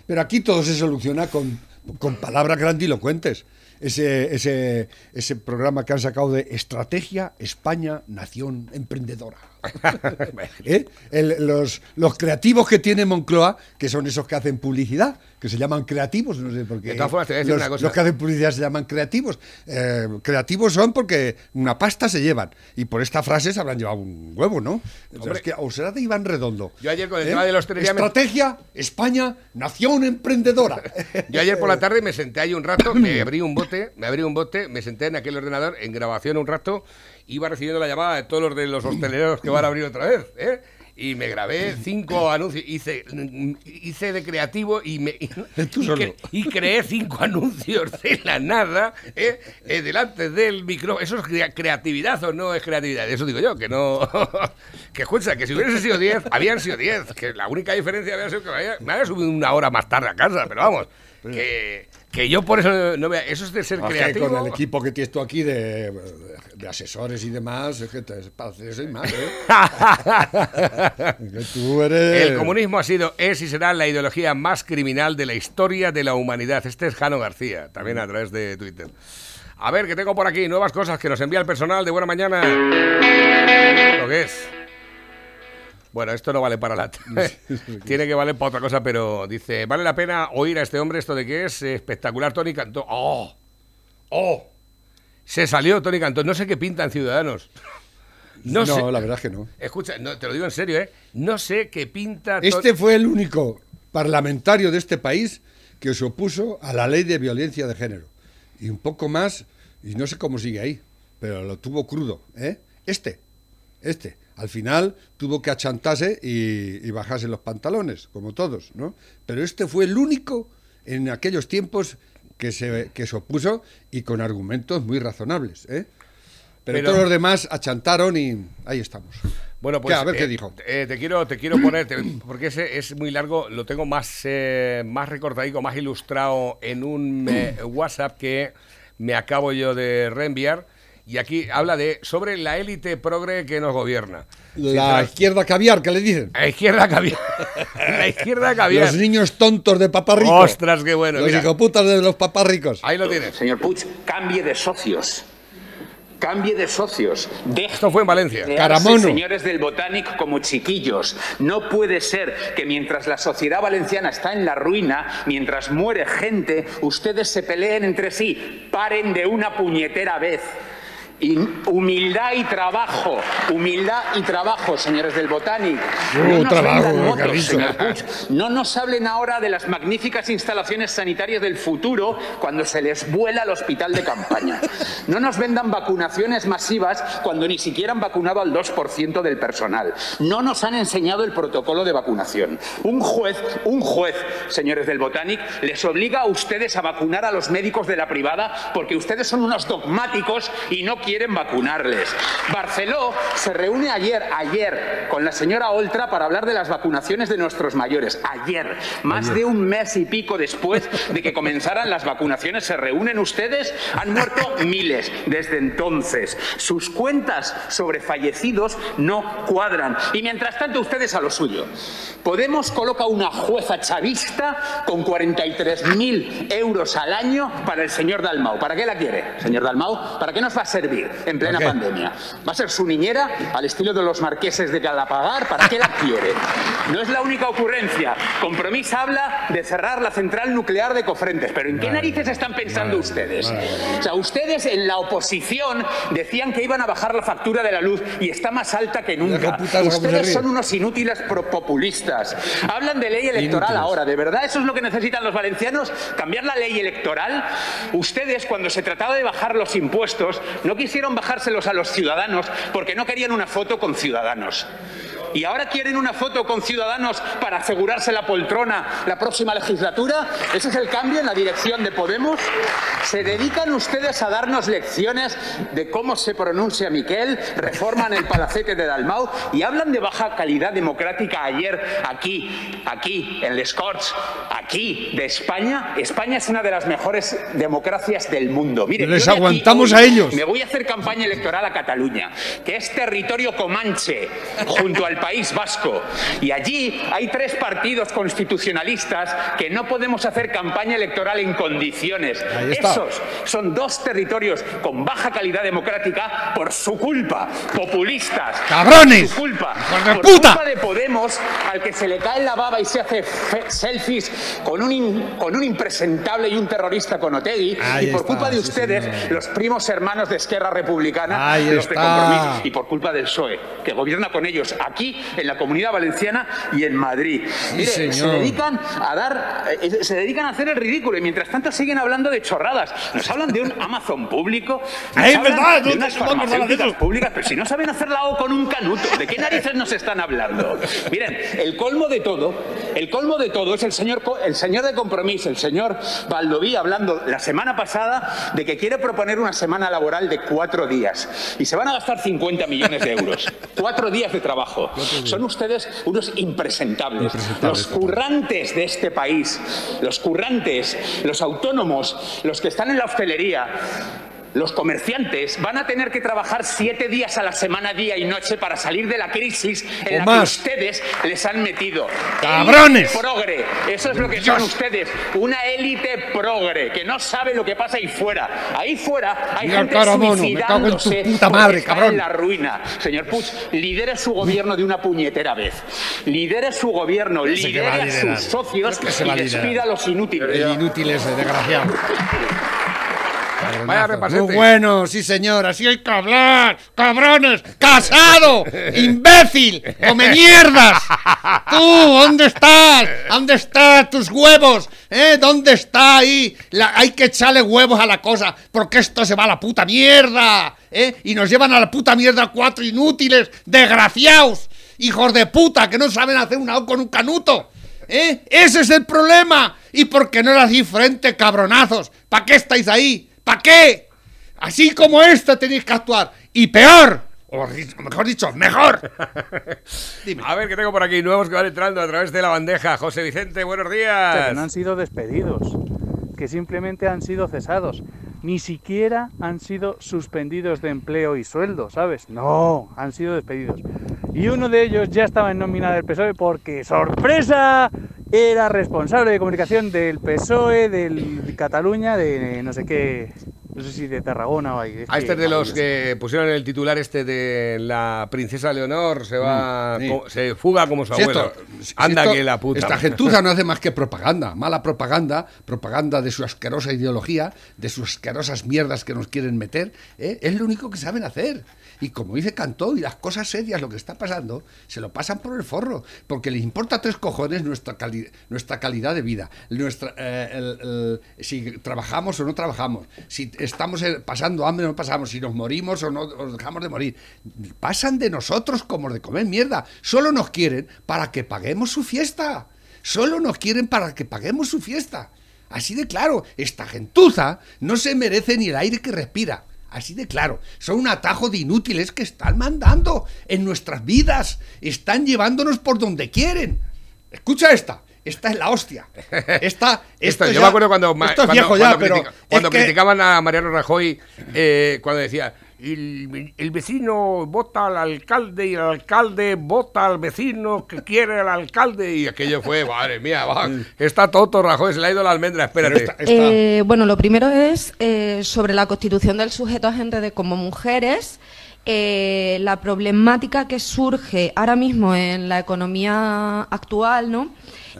Pero aquí todo se soluciona con, con palabras grandilocuentes. Ese, ese, ese programa que han sacado de Estrategia España Nación Emprendedora. <laughs> ¿Eh? El- los, los creativos que tiene Moncloa, que son esos que hacen publicidad, que se llaman creativos, no sé por qué. De todas formas, te voy a decir los, una cosa. los que hacen publicidad se llaman creativos. Eh, creativos son porque una pasta se llevan. Y por esta frase se habrán llevado un huevo, ¿no? O, sea, es que, o será de Iván Redondo. ¿Eh? Yo ayer con el tema de los tres ya me- Estrategia España Nación Emprendedora. <laughs> Yo ayer por la tarde me senté ahí un rato, me abrí un bote, me abrí un bote, me senté en aquel ordenador en grabación un rato, iba recibiendo la llamada de todos los de los hosteleros que van a abrir otra vez, ¿eh? Y me grabé cinco anuncios, hice, hice de creativo y, me, y, <laughs> Tú y solo. cre- y creé cinco <laughs> anuncios de la nada, ¿eh? Eh, delante del micrófono. ¿Eso es crea- creatividad o no es creatividad? Eso digo yo, que no... <laughs> que escucha, que si hubiesen sido 10, habían sido 10, que la única diferencia había sido que me había, me había subido una hora más tarde a casa, pero vamos, que, que yo por eso no me... Eso es de ser creativo. con el equipo que tienes tú aquí de, de asesores y demás, es que te es para hacer eso y más, ¿eh? <laughs> Que tú eres... El comunismo ha sido, es y será la ideología más criminal de la historia de la humanidad. Este es Jano García, también a través de Twitter. A ver, que tengo por aquí nuevas cosas que nos envía el personal de Buena Mañana. ¿Lo que es? Bueno, esto no vale para la... <laughs> Tiene que valer para otra cosa, pero dice, vale la pena oír a este hombre esto de que es espectacular Tony Cantó. ¡Oh! ¡Oh! Se salió Tony Cantó. No sé qué pintan Ciudadanos. No, No, sé. la verdad es que no. Escucha, no, te lo digo en serio, ¿eh? No sé qué pinta... Este fue el único parlamentario de este país que se opuso a la ley de violencia de género. Y un poco más, y no sé cómo sigue ahí, pero lo tuvo crudo, ¿eh? Este, este. Al final tuvo que achantarse y, y bajarse los pantalones, como todos, ¿no? Pero este fue el único en aquellos tiempos que se, que se opuso y con argumentos muy razonables, ¿eh? Pero, Pero- todos los demás achantaron y ahí estamos. Bueno, pues ¿Qué? a ver eh, qué dijo. eh, te quiero, te quiero poner, te- porque ese es muy largo, lo tengo más, eh, más recortadico, más ilustrado en un eh, <clears throat> WhatsApp que me acabo yo de reenviar. Y aquí habla de sobre la élite progre que nos gobierna. La izquierda caviar, ¿qué le dicen? La izquierda caviar. <laughs> la izquierda caviar. Los niños tontos de papá rico. Ostras, qué bueno. Los hijoputas de los papás ricos. Ahí lo tienes. Señor Puig, cambie de socios. Cambie de socios. Deje Esto fue en Valencia. de Caramono. señores del Botanic como chiquillos. No puede ser que mientras la sociedad valenciana está en la ruina, mientras muere gente, ustedes se peleen entre sí. Paren de una puñetera vez. Y humildad y trabajo, humildad y trabajo, señores del Botanic. Uh, No nos trabajo, motos, señor Puig. No nos hablen ahora de las magníficas instalaciones sanitarias del futuro cuando se les vuela el hospital de campaña. No nos vendan vacunaciones masivas cuando ni siquiera han vacunado al 2% del personal. No nos han enseñado el protocolo de vacunación. Un juez, un juez, señores del Botanic, les obliga a ustedes a vacunar a los médicos de la privada porque ustedes son unos dogmáticos y no quieren vacunarles. Barceló se reúne ayer, ayer, con la señora Oltra para hablar de las vacunaciones de nuestros mayores. Ayer, más de un mes y pico después de que comenzaran las vacunaciones, se reúnen ustedes, han muerto miles desde entonces. Sus cuentas sobre fallecidos no cuadran. Y mientras tanto, ustedes a lo suyo. Podemos coloca una jueza chavista con 43.000 euros al año para el señor Dalmau. ¿Para qué la quiere, señor Dalmau? ¿Para qué nos va a servir? En plena pandemia? ¿Va a ser su niñera al estilo de los marqueses de Galapagar? ¿Para qué la quiere? No es la única ocurrencia. Compromís habla de cerrar la central nuclear de Cofrentes, pero ¿en qué narices están pensando ustedes? O sea, ustedes en la oposición decían que iban a bajar la factura de la luz y está más alta que nunca. Ustedes son unos inútiles pro- populistas. Hablan de ley electoral Inútiles. ahora. ¿De verdad eso es lo que necesitan los valencianos? ¿Cambiar la ley electoral? Ustedes, cuando se trataba de bajar los impuestos, no quisieron bajárselos a los ciudadanos porque no querían una foto con ciudadanos. ¿Y ahora quieren una foto con ciudadanos para asegurarse la poltrona la próxima legislatura? ¿Ese es el cambio en la dirección de Podemos? ¿Se dedican ustedes a darnos lecciones de cómo se pronuncia Miquel? ¿Reforman el palacete de Dalmau? ¿Y hablan de baja calidad democrática ayer aquí, aquí, en Les Corts, aquí, de España? España es una de las mejores democracias del mundo. Mire, Les yo aguantamos hoy a ellos. Me voy a hacer campaña electoral a Cataluña, que es territorio comanche, junto al País Vasco. Y allí hay tres partidos constitucionalistas que no podemos hacer campaña electoral en condiciones. Esos son dos territorios con baja calidad democrática por su culpa. Populistas. ¡Cabrones! Por su culpa. ¡Hijos de por puta! culpa de Podemos, al que se le cae la baba y se hace selfies con un, in- con un impresentable y un terrorista con Otegui. Ahí y por está, culpa de ustedes, los primos hermanos de Esquerra Republicana, Ahí los de está. Compromís, y por culpa del PSOE, que gobierna con ellos aquí, en la Comunidad Valenciana y en Madrid. Mire, se señor. dedican a dar, eh, se dedican a hacer el ridículo y mientras tanto siguen hablando de chorradas. Nos hablan de un Amazon público, es verdad, de unas farmacéuticas públicas, pero si no saben hacer la O con un canuto, ¿de qué narices nos están hablando? Miren, el colmo de todo, el colmo de todo es el señor, el señor de compromiso, el señor Valdoví, hablando la semana pasada de que quiere proponer una semana laboral de cuatro días y se van a gastar 50 millones de euros. <laughs> Cuatro días de trabajo. Son ustedes unos impresentables. Los currantes de este país, los currantes, los autónomos, los que están en la hostelería, los comerciantes van a tener que trabajar siete días a la semana, día y noche, para salir de la crisis en O la más. que ustedes les han metido. ¡Cabrones! Élite Progre, eso es lo que son ustedes, una élite progre que no sabe lo que pasa ahí fuera. Ahí fuera hay Mira, gente cara, mono, me suicidándose puta madre, cabrón. en la ruina. Señor Puig, lidere su gobierno de una puñetera vez. Lidere su gobierno, sé a lidere a liderar. sus socios ¿Qué se y va a liderar? despida a los inútiles. El inútil ese, desgraciado. Vaya repasete. Muy bueno, sí señor, así hay que hablar, cabrones, casado, <laughs> imbécil, come mierdas. Tú, ¿dónde estás? ¿Dónde están tus huevos? ¿Eh? ¿Dónde está ahí? La- hay que echarle huevos a la cosa, porque esto se va a la puta mierda. ¿Eh? Y nos llevan a la puta mierda cuatro inútiles, desgraciados, hijos de puta, que no saben hacer una O con un canuto. ¿Eh? Ese es el problema. ¿Y por qué no le hacéis frente, cabronazos? ¿Para qué estáis ahí? ¿Para qué? Así como esta tenéis que actuar. Y peor. O mejor dicho, mejor. <laughs> A ver, que tengo por aquí nuevos que van entrando a través de la bandeja. José Vicente, buenos días. que no han sido despedidos, que simplemente han sido cesados. Ni siquiera han sido suspendidos de empleo y sueldo, ¿sabes? No, han sido despedidos. Y uno de ellos ya estaba en nómina del PSOE porque, sorpresa, era responsable de comunicación del PSOE, del Cataluña, de no sé qué, no sé si de Tarragona o ahí. A este es de los que pusieron el titular este de la princesa Leonor se va, Mm, sí. co- se fuga como su Si abuelo. esto- si Anda esto- que la puta. Esta gentuza no hace más que <laughs> propaganda, mala propaganda, propaganda de su asquerosa ideología, de sus asquerosas mierdas que nos quieren meter, ¿eh? es lo único que saben hacer. Y como dice Cantó, y las cosas serias, lo que está pasando, se lo pasan por el forro, porque les importa tres cojones nuestra, cali- nuestra calidad de vida, nuestra, eh, el- si trabajamos o no trabajamos, si estamos eh, pasando hambre o no pasamos, si nos morimos o no o dejamos de morir. Pasan de nosotros como de comer mierda. Solo nos quieren para que paguemos su fiesta. Solo nos quieren para que paguemos su fiesta. Así de claro, esta gentuza no se merece ni el aire que respira. Así de claro, son un atajo de inútiles que están mandando en nuestras vidas. Están llevándonos por donde quieren. Escucha esta. Esta es la hostia. <laughs> Esta, Esto, esto yo ya- me acuerdo cuando, esto es cuando- viejo ya, cuando pero critica- cuando que- criticaban a Mariano Rajoy, eh, cuando decía, el, el vecino vota al alcalde y el alcalde vota al vecino que quiere al alcalde y aquello fue, madre mía, va, está Toto Rajoy, se le ha ido la almendra, espérate. Eh, bueno, lo primero es eh, sobre la constitución del sujeto agente de como mujeres. eh, la problemática que surge ahora mismo en la economía actual, ¿no?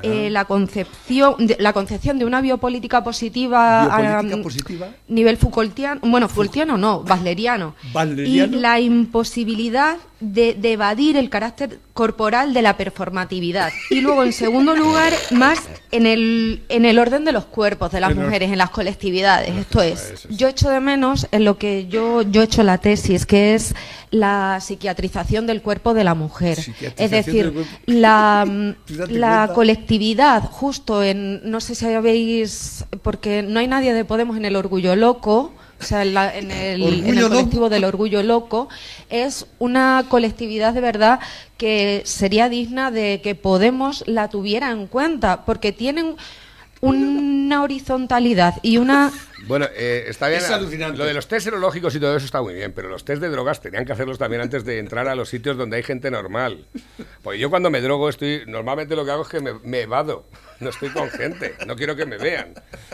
Eh, la concepción de, la concepción de una biopolítica positiva Biopolítica a positiva. nivel Foucaultiano, bueno, Foucaultiano no, Wasleriano. Y la imposibilidad de, de evadir el carácter corporal de la performatividad. Y luego, en segundo lugar, más en el, en el orden de los cuerpos de las En mujeres, en las colectividades. Esto es, yo echo de menos en lo que yo, yo he hecho la tesis, que es la psiquiatrización del cuerpo de la mujer. Es decir, la, mm, <laughs> ¿Tú date la cuenta? Colectividad, justo en, no sé si habéis, porque no hay nadie de Podemos en el orgullo loco, o sea, en, la- en el, en el colectivo del orgullo loco, es una colectividad de verdad que sería digna de que Podemos la tuviera en cuenta, porque tienen una horizontalidad y una Bueno, eh, está bien. Es alucinante. Lo de los test serológicos y todo eso está muy bien, pero los test de drogas tenían que hacerlos también antes de entrar a los sitios donde hay gente normal. Porque yo cuando me drogo estoy, normalmente lo que hago es que me, me evado. No estoy con gente, no quiero que me vean.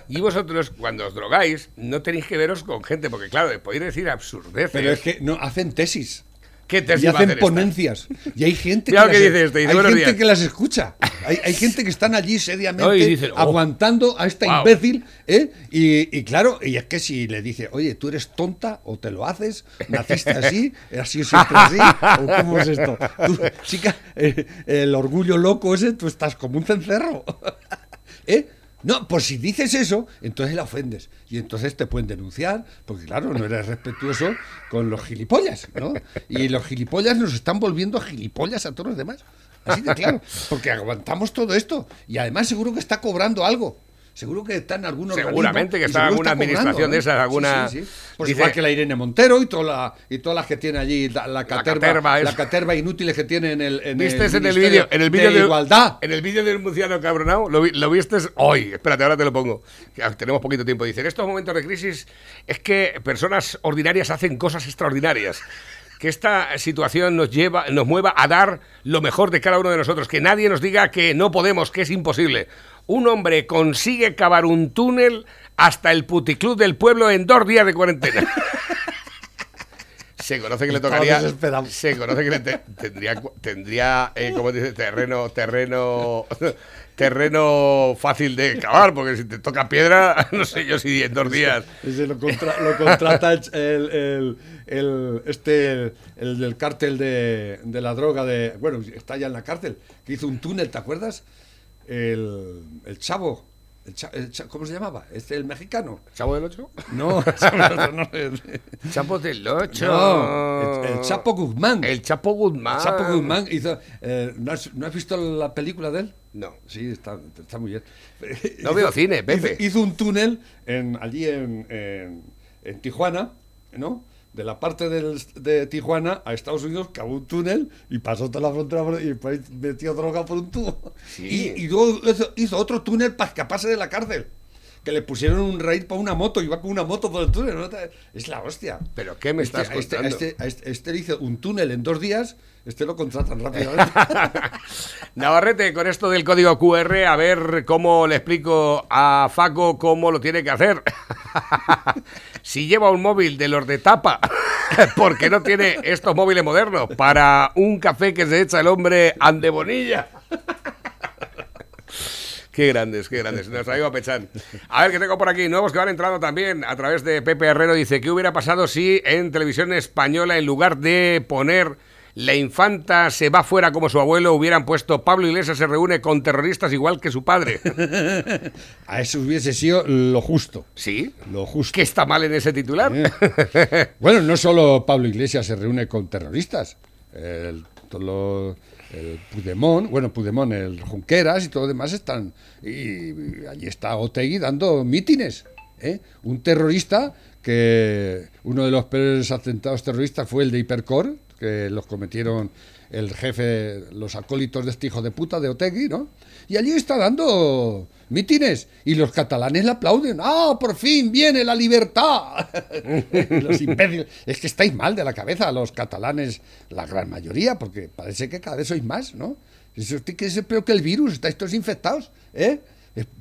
Y vosotros, cuando os drogáis, no tenéis que veros con gente, porque claro, podéis decir absurdeces. Pero es que no hacen tesis. ¿Qué tesis y hacen esta? ponencias. Y hay gente que, que las, dice este, dice, hay "Buenos gente días". que las escucha. Hay, hay gente que están allí seriamente No, y dicen, "Oh". aguantando a esta Wow. imbécil. ¿eh? Y, y claro, y es que si le dice, oye, tú eres tonta o te lo haces, naciste así, has sido siempre así, o cómo es esto. Tú, chica, eh, el orgullo loco ese, tú estás como un cencerro. <laughs> ¿Eh? No, por si dices eso, entonces la ofendes. Y entonces te pueden denunciar, porque claro, no eres respetuoso con los gilipollas, ¿no? Y los gilipollas nos están volviendo gilipollas a todos los demás. Así de claro. Porque aguantamos todo esto. Y además seguro que está cobrando algo. Seguro que está en algún Seguramente que está en alguna administración de ¿eh? esas, alguna- Sí, sí, sí. Pues Dice- igual que la Irene Montero y, toda la, y todas las que tiene allí, la, la caterva, caterva la es- caterva inútiles que tiene en el, en ¿Viste en el vídeo? En el vídeo de de igualdad. En el vídeo del murciano cabronado, ¿lo, vi- lo viste hoy? Espérate, ahora te lo pongo. Que Tenemos poquito tiempo. Dice, en estos momentos de crisis es que personas ordinarias hacen cosas extraordinarias. Que esta situación nos lleva, nos mueva a dar lo mejor de cada uno de nosotros. Que nadie nos diga que no podemos, que es imposible. Un hombre consigue cavar un túnel hasta el puticlub del pueblo en dos días de cuarentena. <laughs> Se conoce que le tocaría. Se conoce que le te- tendría, tendría eh, ¿cómo dice? Terreno, terreno, <laughs> terreno fácil de cavar, porque si te toca piedra, <laughs> no sé yo si en dos días. Ese lo, contra- lo contrata el, el- el- el- este, el, el del cártel de, de la droga, de bueno, está ya en la cárcel, que hizo un túnel, ¿te acuerdas? El, el chavo, el cha- el cha- ¿cómo se llamaba? Este, el mexicano. ¿Chavo del Ocho? No, <laughs> no, Chapo del Ocho. No, el, el Chapo Guzmán. El Chapo Guzmán. El Chapo Guzmán hizo. eh, ¿no, has, no has visto la película de él? No. Sí, está, está muy bien. No veo cine, Pepe. Hizo, hizo un túnel en, allí en, en- en Tijuana, ¿no? De la parte del- de Tijuana a Estados Unidos, cavó un túnel y pasó toda la frontera y metió droga por un tubo. Sí. Y, y luego hizo, hizo otro túnel para escaparse de la cárcel. Que le pusieron un raid para una moto, iba con una moto por el túnel. ¿no? Es la hostia. ¿Pero qué me Este- estás este, contando? este, a este- este le hizo un túnel en dos días, este lo contratan rápidamente. <laughs> Navarrete, con esto del código QR, a ver cómo le explico a Faco cómo lo tiene que hacer. <laughs> si lleva un móvil de los de tapa, <laughs> porque no tiene estos móviles modernos para un café que se echa el hombre andebonilla. Qué grandes, qué grandes. Nos traigo a Pechán. A ver, que tengo por aquí nuevos que van entrando también a través de Pepe Herrero. Dice, ¿qué hubiera pasado si en televisión española, en lugar de poner la infanta se va fuera como su abuelo, hubieran puesto Pablo Iglesias se reúne con terroristas igual que su padre? <laughs> a eso hubiese sido lo justo. ¿Sí? Lo justo. ¿Qué está mal en ese titular? <laughs> Bueno, no solo Pablo Iglesias se reúne con terroristas. El, todo lo- el Puigdemont, bueno, Puigdemont, el Junqueras y todo lo demás están. Y, allí está Otegui dando mítines. ¿eh? Un terrorista que uno de los peores atentados terroristas fue el de Hipercor, que los cometieron el jefe, los acólitos de este hijo de puta de Otegui, ¿no? Y allí está dando mítines y los catalanes le aplauden. ¡Ah, por fin viene la libertad! <laughs> los. Es que estáis mal de la cabeza los catalanes, la gran mayoría, porque parece que cada vez sois más, ¿no? Eso es que es peor que el virus, estáis todos infectados, ¿eh?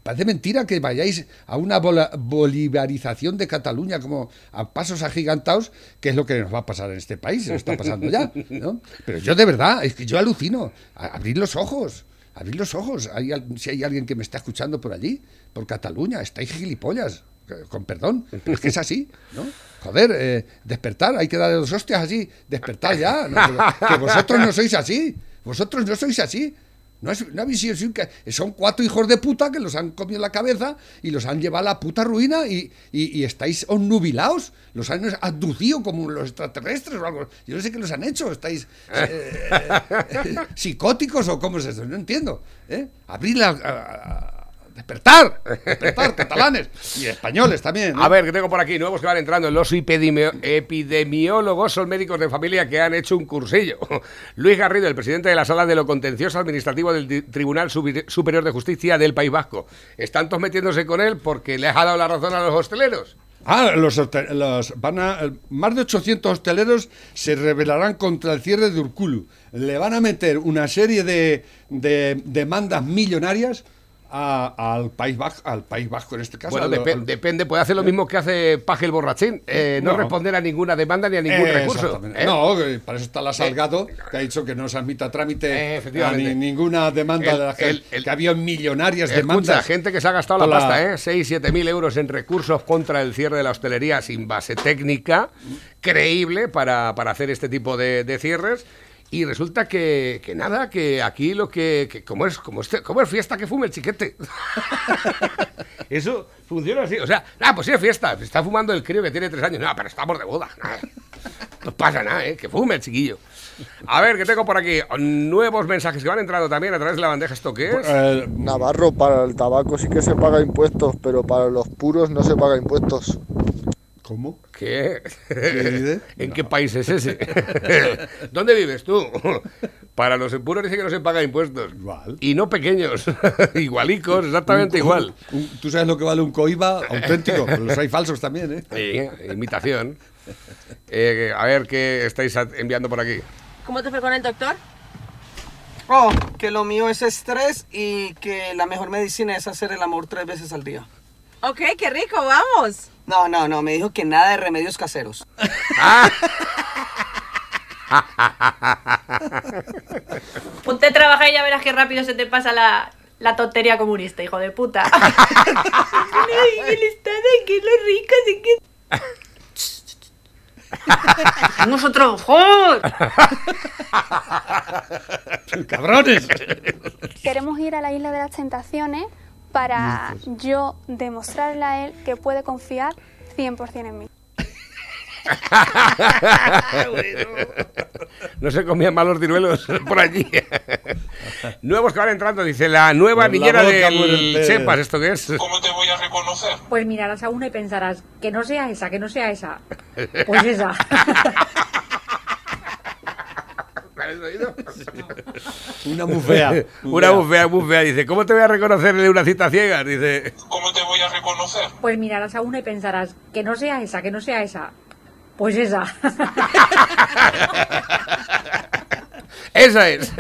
Parece mentira que vayáis a una bolivarización de Cataluña como a pasos agigantados, que es lo que nos va a pasar en este país, se lo está pasando ya, ¿no? Pero yo de verdad, es que yo alucino, abrid los ojos, abrid los ojos, hay, si hay alguien que me está escuchando por allí, por Cataluña, estáis gilipollas, eh, con perdón, pero es que es así, ¿no? Joder, eh, despertar, hay que darle dos hostias así, despertar ya, ¿no? que vosotros no sois así, vosotros no sois así. No, es, sido que- son cuatro hijos de puta que los han comido la cabeza y los han llevado a la puta ruina y, y- y estáis onnubilados, los han abducido como los extraterrestres o algo. Yo no sé qué los han hecho, estáis eh, eh, <laughs> psicóticos o cómo es eso, no entiendo. ¿eh? Abrid la... a- a- despertar, despertar, catalanes y españoles también. ¿no? A ver, que tengo por aquí nuevos que van entrando. Los epidemiólogos son médicos de familia que han hecho un cursillo. <laughs> Luis Garrido, el presidente de la Sala de lo Contencioso Administrativo del Tribunal Superior de Justicia del País Vasco. Están todos metiéndose con él porque les ha dado la razón a los hosteleros. Ah, los, los van a, más de 800 hosteleros se rebelarán contra el cierre de Urkulu. Le van a meter una serie de, de demandas millonarias a- al, país Vasco, al País Vasco en este caso. Bueno, al- depe- al- depende, puede hacer lo mismo que hace Paje el Borrachín. eh, no, No. responder a ninguna demanda ni a ningún Eh, recurso. ¿eh? No, para eso está la Salgado, que ha dicho que no se admita trámite Eh, a efectivamente. ni- ninguna demanda El- de la gente. el- el- que había millonarias Escucha, demandas. gente que se ha gastado la pasta, ¿eh? 6, 7 mil euros en recursos contra el cierre de la hostelería sin base técnica creíble para, para hacer este tipo de, de cierres. Y resulta que, que nada, que aquí lo que, que como es como este, como es fiesta que fume el chiquete. <laughs> Eso funciona así. O sea, ah, pues sí es fiesta. Está fumando el crío que tiene tres años. No, pero estamos de boda. No pasa nada, ¿eh? Que fume el chiquillo. A ver, que tengo por aquí nuevos mensajes que van entrando también a través de la bandeja. ¿Esto qué es? Eh, Navarro, para el tabaco sí que se paga impuestos, pero para los puros no se paga impuestos. ¿Cómo? ¿Qué? dice? <laughs> ¿En qué país es ese? <laughs> ¿Dónde vives tú? Para los puros dice que no se paga impuestos. Igual. Y no pequeños. <laughs> Igualicos, exactamente Un- igual. un- Tú sabes lo que vale un coiba auténtico, pero los hay falsos también, ¿eh? Sí, imitación. Eh, a ver qué estáis enviando por aquí. ¿Cómo te fue con el doctor? Oh, que lo mío es estrés y que la mejor medicina es hacer el amor tres veces al día. Ok, qué rico, vamos. No, no, no, me dijo que nada de remedios caseros. <laughs> Ponte a trabajar y ya verás qué rápido se te pasa la, la tontería comunista, hijo de puta. <laughs> Ay, el estado, que lo rico, de que... Vamos a trabajar. ¡Cabrones! Queremos ir a la isla de las tentaciones para yo demostrarle a él que puede confiar 100% en mí. <laughs> No se comían malos ciruelos <laughs> por allí. <laughs> Nuevos que van entrando, dice la nueva niñera del pez. Chepas. ¿Esto qué es? ¿Cómo te voy a reconocer? Pues mirarás a una y pensarás, que no sea esa, que no sea esa. Pues esa. <laughs> Una bufea. <laughs> Una bufea, bufea. Dice, ¿cómo te voy a reconocer de una cita ciega? Dice, ¿Cómo te voy a reconocer? Pues mirarás a una y pensarás, que no sea esa, que no sea esa. Pues esa. <laughs> esa es.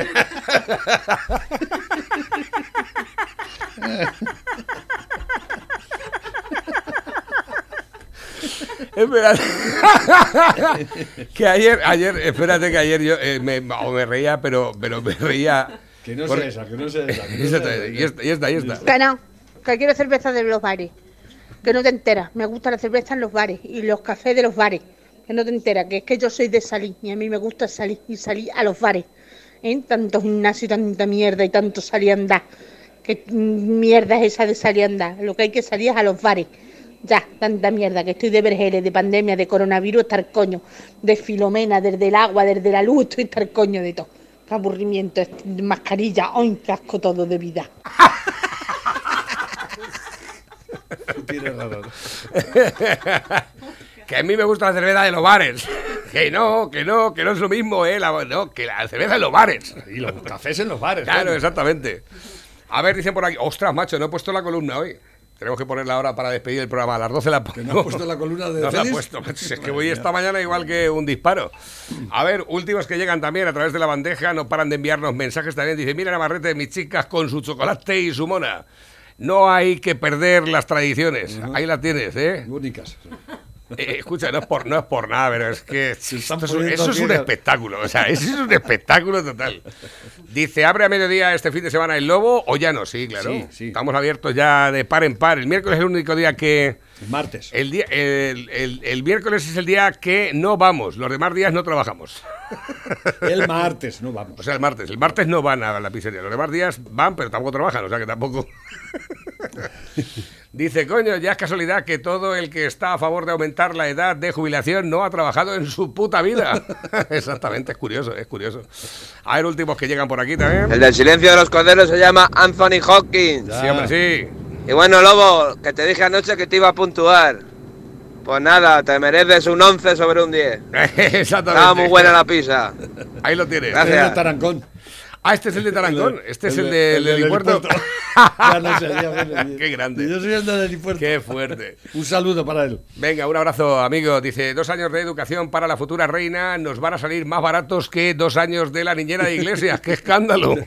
Espérate. <laughs> que ayer, ayer, espérate que ayer yo eh, me, o me reía, pero, pero me reía. Que no por- sea esa, que no sea esa. que no Esa sea está, esa. y esta, y esta, y esta. Que no, que quiero cerveza de los bares. Que no te enteras. Me gusta la cerveza en los bares y los cafés de los bares. Que no te enteras, que es que yo soy de salir y a mí me gusta salir y salir a los bares. ¿Eh? Tanto gimnasio y tanta mierda y tanto salir a andar. Que mm, mierda es esa de salir a andar. Lo que hay que salir es a los bares. Ya, tanta mierda, que estoy de vergeles, de pandemia, de coronavirus, estar coño. De filomena, desde el agua, desde la luz, estoy estar coño de todo. Qué aburrimiento, mascarilla, ¡ay, qué asco todo de vida! <laughs> Tienes razón. que a mí me gusta la cerveza de los bares. Que no, que no, que no es lo mismo, ¿eh? La- no, que la cerveza en los bares. Y los cafés en los bares. Claro, exactamente. A ver, dicen por aquí. Ostras, macho, no he puesto la columna hoy. Tenemos que ponerla ahora para despedir el programa. A las 12 la pongo. no has puesto la columna de No ha Félix? puesto, es que voy esta mañana igual que un disparo. A ver, últimos que llegan también a través de la bandeja. No paran de enviarnos mensajes también. Dice, mira Navarrete de mis chicas con su chocolate y su mona. No hay que perder las tradiciones. Ahí la tienes, ¿eh? Únicas. Eh, escucha, no es por no es por nada, pero es que <laughs> esto es un- eso es un espectáculo, o sea, <laughs> eso es un espectáculo total. Dice, abre a mediodía este fin de semana el Lobo o ya no, sí, claro. Sí, sí. Estamos abiertos ya de par en par. El miércoles es el único día que El martes. el día el, el- el miércoles es el día que no vamos, los demás días no trabajamos. <laughs> El martes, no vamos. O sea, el martes, el martes no van a la pizzería, los demás días van, pero tampoco trabajan, o sea que tampoco Dice, coño, ya es casualidad que todo el que está a favor de aumentar la edad de jubilación no ha trabajado en su puta vida. <laughs> Exactamente, es curioso, es curioso. A ver, últimos que llegan por aquí también. El del silencio de los corderos se llama Anthony Hopkins. Sí, hombre, sí. Y bueno, Lobo, que te dije anoche que te iba a puntuar. Pues nada, te mereces un 11 sobre un 10. <laughs> Exactamente. Estaba muy buena la pizza. Ahí lo tienes. Gracias. Tarancón. Ah, este es el de Tarancón. Este es el, de, el del helipuerto. helipuerto. <laughs> Ya no. Qué grande. Yo soy el del helipuerto. Qué fuerte. <laughs> Un saludo para él. Venga, un abrazo, amigo. Dice, dos años de educación para la futura reina nos van a salir más baratos que dos años de la niñera de iglesias. ¡Qué escándalo! <laughs>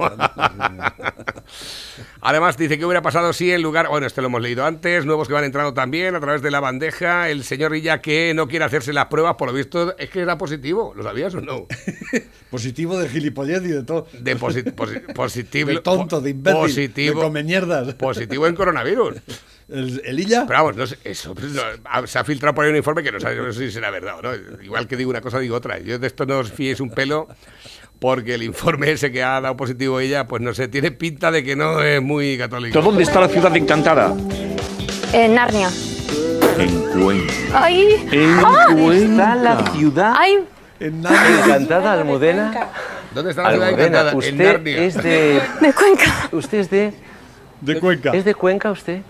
Además, dice que hubiera pasado si en lugar... Bueno, este lo hemos leído antes. Nuevos que van entrando también a través de la bandeja. El señor Villa que no quiere hacerse las pruebas, por lo visto, es que era positivo. ¿Lo sabías o no? Positivo de gilipollez y de todo. De posi- posi- <laughs> positivo... De tonto, de imbécil, Positivo. de come mierdas. Positivo en coronavirus. ¿El, el Illa? Pero vamos, no sé, eso pues, no, se ha filtrado por ahí un informe que no sabe no sé si será verdad o no. Igual que digo una cosa, digo otra. Yo de esto no os fiéis un pelo, porque el informe ese que ha dado positivo ella, pues no sé, tiene pinta de que no es muy católico. ¿Dónde está la ciudad encantada? En Narnia. En Cuenca. Ay. En ¡Ah! Cuenca. la ciudad Ay. encantada, Almudena. ¿Dónde está la ciudad encantada? En usted Narnia. es de... <laughs> De Cuenca. ¿Usted es de...? De Cuenca. ¿Es de Cuenca usted?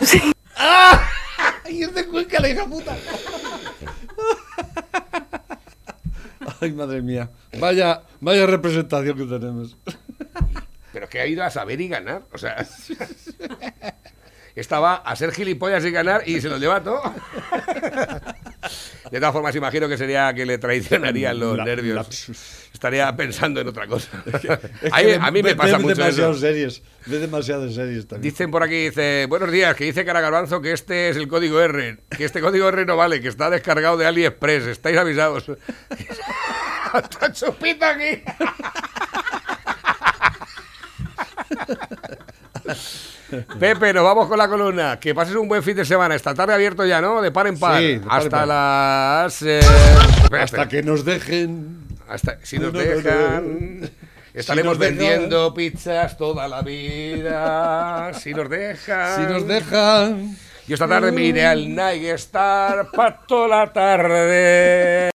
<laughs> ¡Y es de Cuenca la hija puta! <laughs> Ay, madre mía. Vaya, vaya representación que tenemos. Pero es que ha ido a saber y ganar. O sea, estaba a ser gilipollas y ganar y se lo lleva todo. De todas formas, imagino que sería que le traicionarían los La- nervios. Estaría pensando en otra cosa. Es Ahí- que <laughs> a mí ve- me pasa ve mucho demasiadas series. Ve demasiadas series también. Dicen por aquí, dice, buenos días, que dice Cara Garbanzo que este es el código R, que este código R no vale, que está descargado de AliExpress, estáis avisados. <laughs> Está chupito aquí. <laughs> <laughs> Pepe, nos vamos con la columna. Que pases un buen fin de semana. Esta tarde abierto ya, ¿no? De par en par. Sí, en Hasta par. las... eh, Hasta que nos dejen. Hasta, si nos No, no, no, dejan... no. Estaremos Si nos dejan. vendiendo pizzas toda la vida. Si nos dejan... Si nos dejan. Yo esta tarde me iré al Night Star para toda la tarde.